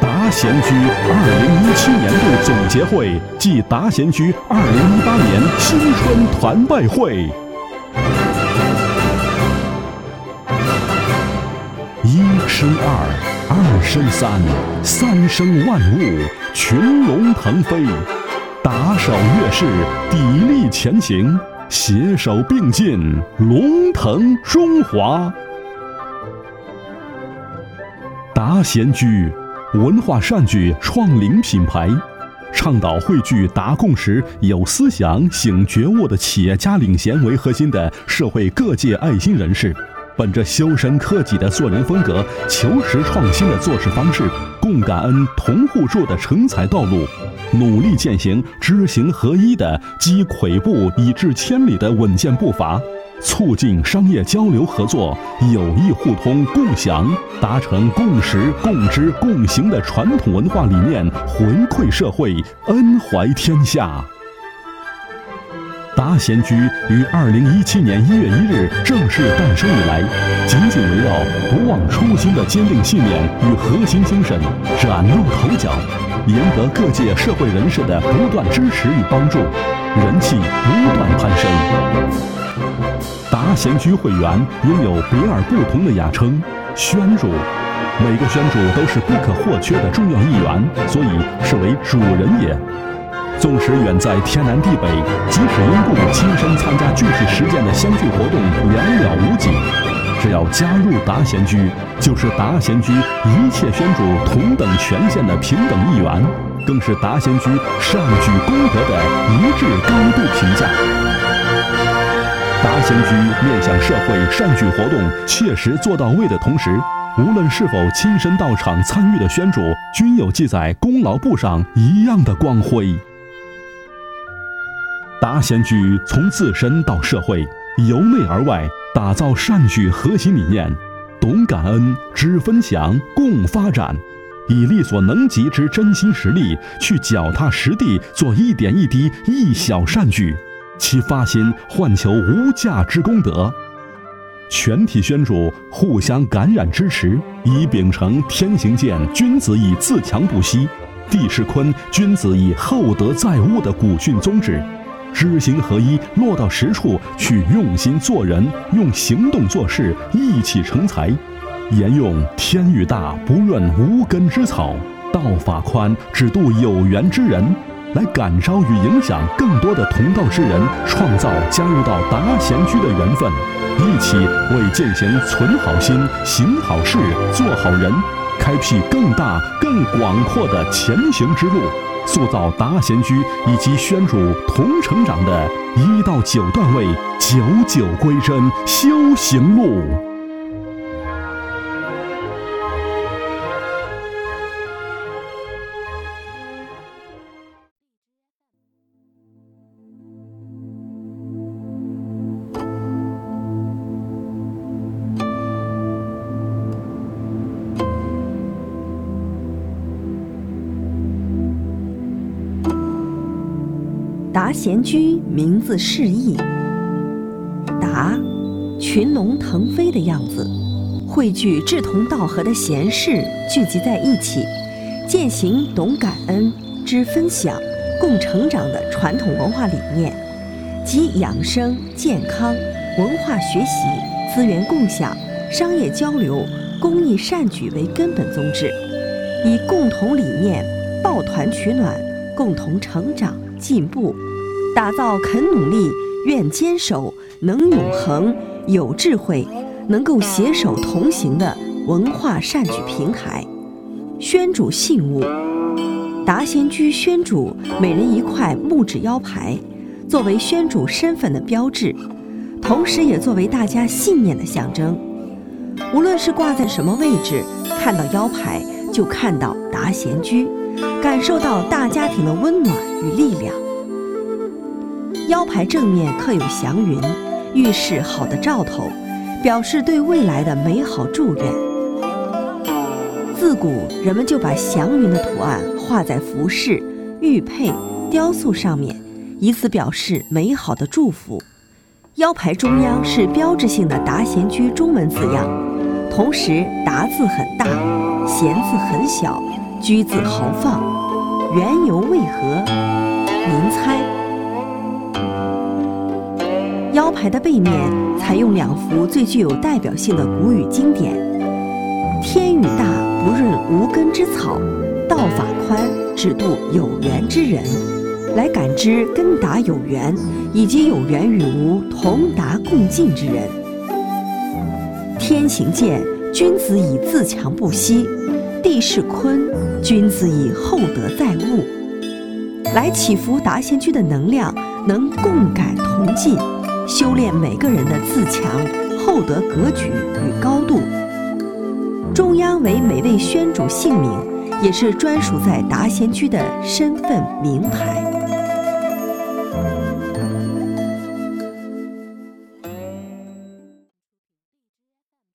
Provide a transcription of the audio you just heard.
达贤居二零一七年度总结会暨达贤居二零一八年新春团拜会。一生二，二生三，三生万物，群龙腾飞。打扫月事，砥砺前行，携手并进，龙腾中华。达贤居文化善举创领品牌，倡导汇聚达共识、有思想、醒觉悟的企业家领衔为核心的社会各界爱心人士。本着修身克己的做人风格，求实创新的做事方式，共感恩、同互助的成才道路，努力践行知行合一的积跬步以至千里的稳健步伐，促进商业交流合作、友谊互通共享，达成共识、共知、共行的传统文化理念，回馈社会，恩怀天下。达贤居于二零一七年一月一日正式诞生以来，紧紧围绕不忘初心的坚定信念与核心精神崭露头角，赢得各界社会人士的不断支持与帮助，人气不断攀升。达贤居会员拥有别而不同的雅称“宣主”，每个宣主都是不可或缺的重要一员，所以是为主人也。纵使远在天南地北，即使因故亲身参加具体实践的相聚活动寥寥无几，只要加入达贤居，就是达贤居一切宣主同等权限的平等一员，更是达贤居善举功德的一致高度评价。达贤居面向社会善举活动切实做到位的同时，无论是否亲身到场参与的宣主，均有记在功劳簿上一样的光辉。达贤居从自身到社会，由内而外打造善举核心理念，懂感恩、知分享、共发展，以力所能及之真心实力去脚踏实地做一点一滴一小善举，其发心换求无价之功德。全体宣主互相感染支持，以秉承天行健，君子以自强不息；地势坤，君子以厚德载物的古训宗旨。知行合一，落到实处去用心做人，用行动做事，一起成才。沿用天欲大，不润无根之草；道法宽，只渡有缘之人。来感召与影响更多的同道之人，创造加入到达贤居的缘分，一起为践行存好心、行好事、做好人，开辟更大、更广阔的前行之路。塑造达贤居以及宣主同成长的一到九段位，九九归真修行路。达贤居名字释义，达，群龙腾飞的样子，汇聚志同道合的贤士聚集在一起，践行懂感恩、知分享、共成长的传统文化理念，集养生、健康、文化学习、资源共享、商业交流、公益善举为根本宗旨，以共同理念抱团取暖，共同成长。进步，打造肯努力、愿坚守、能永恒、有智慧、能够携手同行的文化善举平台。宣主信物，达贤居宣主每人一块木质腰牌，作为宣主身份的标志，同时也作为大家信念的象征。无论是挂在什么位置，看到腰牌就看到达贤居。感受到大家庭的温暖与力量。腰牌正面刻有祥云，预示好的兆头，表示对未来的美好祝愿。自古人们就把祥云的图案画在服饰、玉佩、雕塑上面，以此表示美好的祝福。腰牌中央是标志性的达贤居中文字样，同时达字很大，贤字很小，居字豪放。缘由为何？您猜。腰牌的背面采用两幅最具有代表性的古语经典：“天雨大，不润无根之草；道法宽，只渡有缘之人。”来感知根达有缘，以及有缘与无同达共进之人。天行健，君子以自强不息；地势坤，君子以厚德载物。来祈福达贤居的能量能共感同进，修炼每个人的自强、厚德格局与高度。中央为每位宣主姓名，也是专属在达贤居的身份名牌。